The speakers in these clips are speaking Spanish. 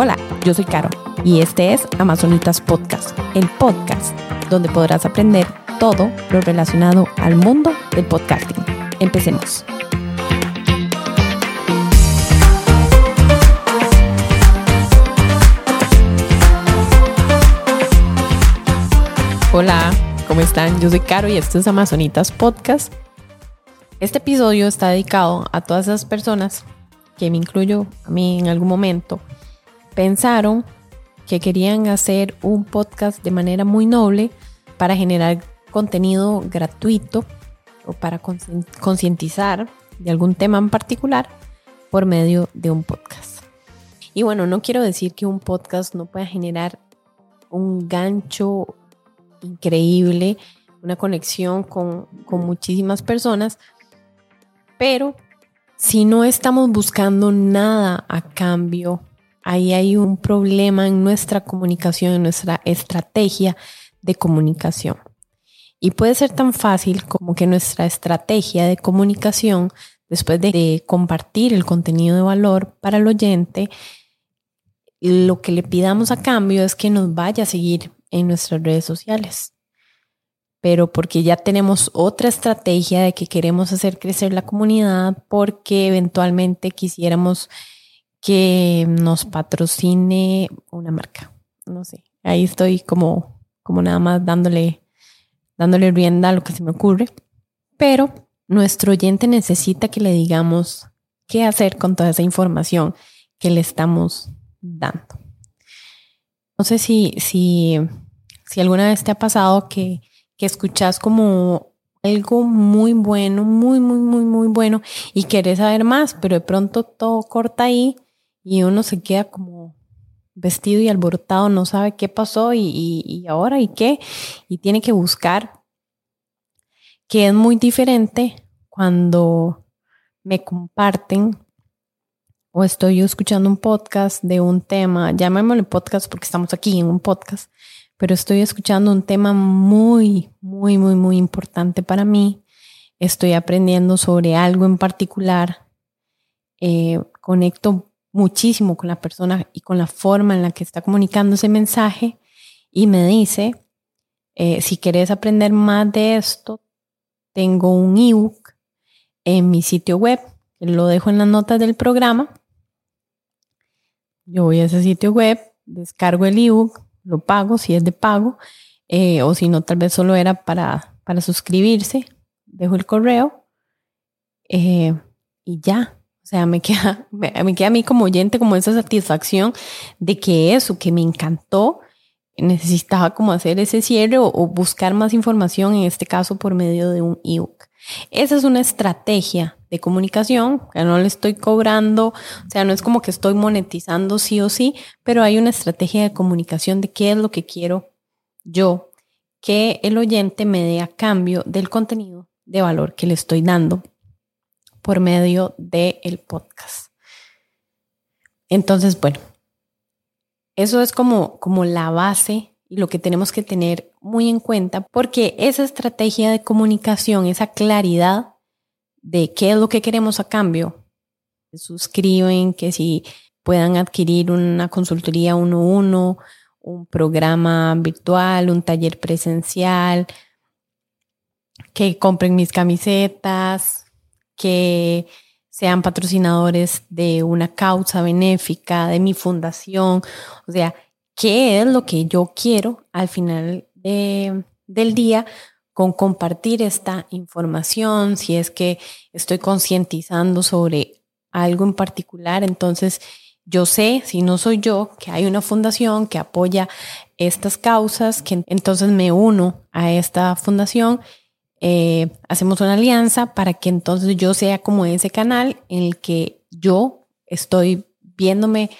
Hola, yo soy Caro y este es Amazonitas Podcast, el podcast donde podrás aprender todo lo relacionado al mundo del podcasting. Empecemos. Hola, ¿cómo están? Yo soy Caro y esto es Amazonitas Podcast. Este episodio está dedicado a todas esas personas, que me incluyo a mí en algún momento, pensaron que querían hacer un podcast de manera muy noble para generar contenido gratuito o para concientizar de algún tema en particular por medio de un podcast. Y bueno, no quiero decir que un podcast no pueda generar un gancho increíble, una conexión con, con muchísimas personas, pero si no estamos buscando nada a cambio ahí hay un problema en nuestra comunicación, en nuestra estrategia de comunicación. Y puede ser tan fácil como que nuestra estrategia de comunicación, después de, compartir el contenido de valor para el oyente, lo que le pidamos a cambio es que nos vaya a seguir en nuestras redes sociales. Pero porque ya tenemos otra estrategia de que queremos hacer crecer la comunidad, porque eventualmente quisiéramos que nos patrocine una marca. No sé, ahí estoy como, como nada más dándole, dándole rienda a lo que se me ocurre. Pero nuestro oyente necesita que le digamos qué hacer con toda esa información que le estamos dando. No sé si, si, si alguna vez te ha pasado que, que escuchas como algo muy bueno, muy, muy, muy, muy bueno y quieres saber más, pero de pronto todo corta ahí y uno se queda como vestido y alborotado, no sabe qué pasó y, ahora y qué, y tiene que buscar, que es muy diferente cuando me comparten o estoy escuchando un podcast de un tema, llamémosle podcast porque estamos aquí en un podcast, pero estoy escuchando un tema muy, muy, muy, muy importante para mí. Estoy aprendiendo sobre algo en particular. Eh, conecto muchísimo con la persona y con la forma en la que está comunicando ese mensaje y me dice, eh, si quieres aprender más de esto, tengo un ebook en mi sitio web, lo dejo en las notas del programa. Yo voy a ese sitio web, descargo el ebook, lo pago si es de pago, eh, o si no, tal vez solo era para, para suscribirse, dejo el correo eh, y ya, sea, me queda, me, queda a mí como oyente como esa satisfacción de que eso, que me encantó, necesitaba como hacer ese cierre o, buscar más información, en este caso por medio de un ebook. Esa es una estrategia de comunicación, que no le estoy cobrando, o sea, no es como que estoy monetizando sí o sí, pero hay una estrategia de comunicación de qué es lo que quiero yo, que el oyente me dé a cambio del contenido de valor que le estoy dando por medio del el podcast. Entonces, bueno, eso es como, como la base y lo que tenemos que tener muy en cuenta, porque esa estrategia de comunicación, esa claridad de qué es lo que queremos a cambio, suscriben, que si puedan adquirir una consultoría uno a uno, un programa virtual, un taller presencial, que compren mis camisetas, que sean patrocinadores de una causa benéfica, de mi fundación. O sea, ¿qué es lo que yo quiero al final del día con compartir esta información? Si es que estoy concientizando sobre algo en particular, entonces yo sé, si no soy yo, que hay una fundación que apoya estas causas, que entonces me uno a esta fundación eh, hacemos una alianza para que entonces yo sea como ese canal en el que yo estoy viéndome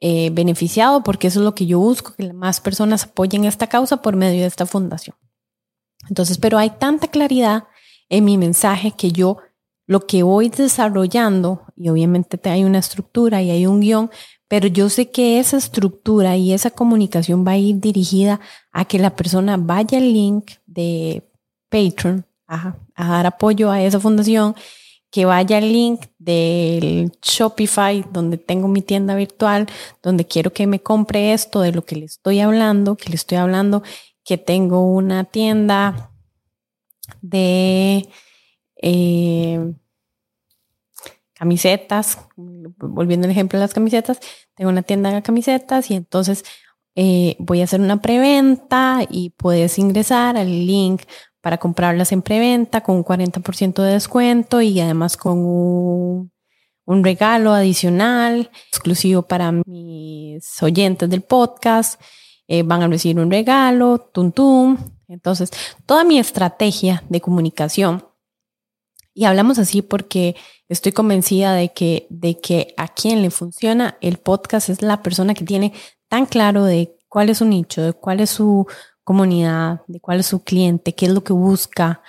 eh, beneficiado, porque eso es lo que yo busco, que más personas apoyen esta causa por medio de esta fundación. Entonces, pero hay tanta claridad en mi mensaje que yo lo que voy desarrollando, y obviamente hay una estructura y hay un guion, pero yo sé que esa estructura y esa comunicación va a ir dirigida a que la persona vaya al link de Patreon a dar apoyo a esa fundación, que vaya al link del Shopify donde tengo mi tienda virtual, donde quiero que me compre esto de lo que le estoy hablando, que le estoy hablando que tengo una tienda de eh, camisetas, volviendo al ejemplo de las camisetas, tengo una tienda de camisetas y entonces eh, voy a hacer una preventa y puedes ingresar al link para comprarlas en preventa con un 40% de descuento y además con un, regalo adicional exclusivo para mis oyentes del podcast. Eh, van a recibir un regalo, tum tum. Entonces, toda mi estrategia de comunicación, y hablamos así porque estoy convencida de que, de que a quien le funciona el podcast es la persona que tiene tan claro de cuál es su nicho, de cuál es su comunidad, de cuál es su cliente, qué es lo que busca.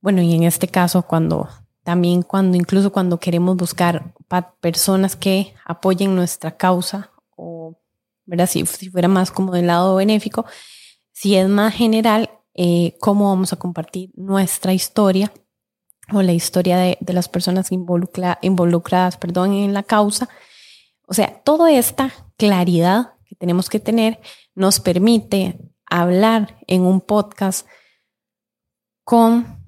Bueno, y en este caso, cuando también cuando incluso cuando queremos buscar personas que apoyen nuestra causa o ¿verdad? Si, si fuera más como del lado benéfico, si es más general, eh, cómo vamos a compartir nuestra historia o la historia de, de las personas involucradas perdón, en la causa. O sea, toda esta claridad que tenemos que tener nos permite hablar en un podcast con,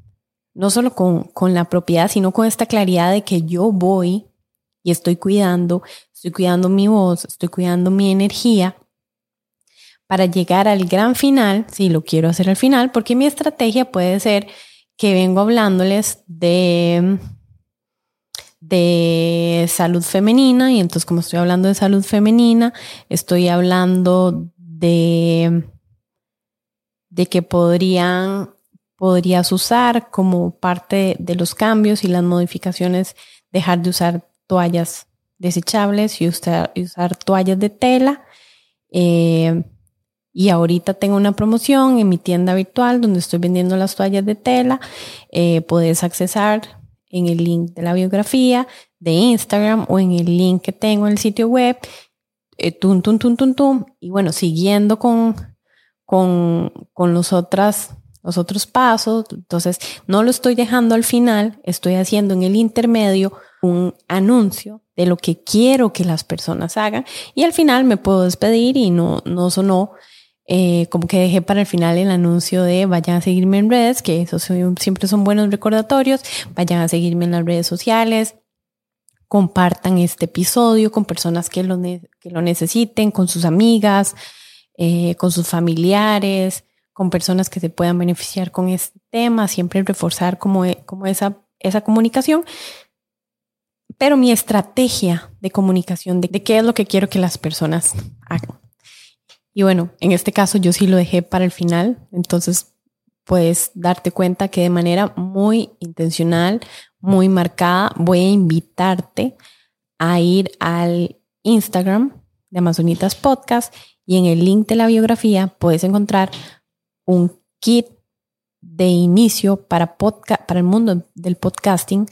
no solo con, con la propiedad, sino con esta claridad de que yo voy y estoy cuidando, estoy cuidando mi voz, estoy cuidando mi energía para llegar al gran final, si lo quiero hacer al final, porque mi estrategia puede ser que vengo hablándoles de de salud femenina y entonces como estoy hablando de salud femenina, estoy hablando de, de que podrían, podrías usar como parte de los cambios y las modificaciones, dejar de usar toallas desechables y usar, usar toallas de tela. Eh, y ahorita tengo una promoción en mi tienda virtual donde estoy vendiendo las toallas de tela. Eh, puedes accesar en el link de la biografía de Instagram o en el link que tengo en el sitio web eh, tum, tum, tum, tum, tum. Y bueno, siguiendo con, con, con los, otras, los otros pasos, entonces no lo estoy dejando al final, estoy haciendo en el intermedio un anuncio de lo que quiero que las personas hagan y al final me puedo despedir y no, no sonó eh, como que dejé para el final el anuncio de vayan a seguirme en redes, que eso siempre son buenos recordatorios, vayan a seguirme en las redes sociales, compartan este episodio con personas que lo, que lo necesiten, con sus amigas, eh, con sus familiares, con personas que se puedan beneficiar con este tema, siempre reforzar como, e, como esa, esa comunicación. Pero mi estrategia de comunicación, de, de qué es lo que quiero que las personas hagan. Y bueno, en este caso yo sí lo dejé para el final, entonces puedes darte cuenta que de manera muy intencional, muy marcada, voy a invitarte a ir al Instagram de Amazonitas Podcast y en el link de la biografía puedes encontrar un kit de inicio para, para el mundo del podcasting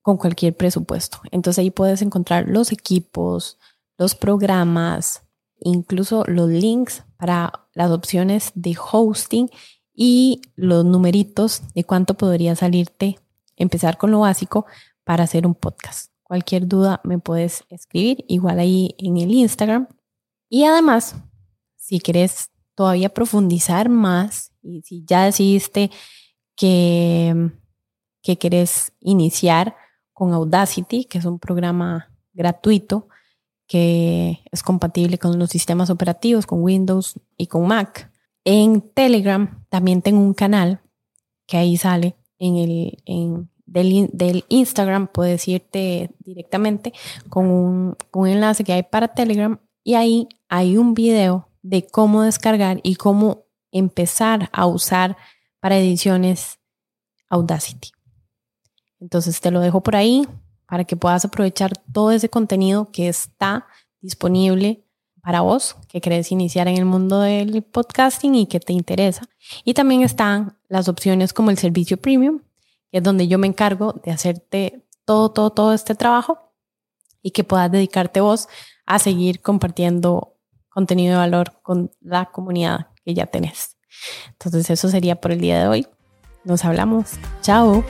con cualquier presupuesto. Entonces ahí puedes encontrar los equipos, los programas, incluso los links para las opciones de hosting y los numeritos de cuánto podría salirte empezar con lo básico para hacer un podcast. Cualquier duda me puedes escribir igual ahí en el Instagram. Y además, si quieres todavía profundizar más y si ya decidiste que, que querés iniciar con Audacity, que es un programa gratuito que es compatible con los sistemas operativos, con Windows y con Mac. En Telegram también tengo un canal que ahí sale en el, en, del, Instagram, puedes irte directamente con un, un enlace que hay para Telegram y ahí hay un video de cómo descargar y cómo empezar a usar para ediciones Audacity. Entonces te lo dejo por ahí para que puedas aprovechar todo ese contenido que está disponible para vos que querés iniciar en el mundo del podcasting y que te interesa. Y también están las opciones como el servicio premium, que es donde yo me encargo de hacerte todo, todo, todo este trabajo y que puedas dedicarte vos a seguir compartiendo contenido de valor con la comunidad que ya tenés. Entonces eso sería por el día de hoy. Nos hablamos. Chao.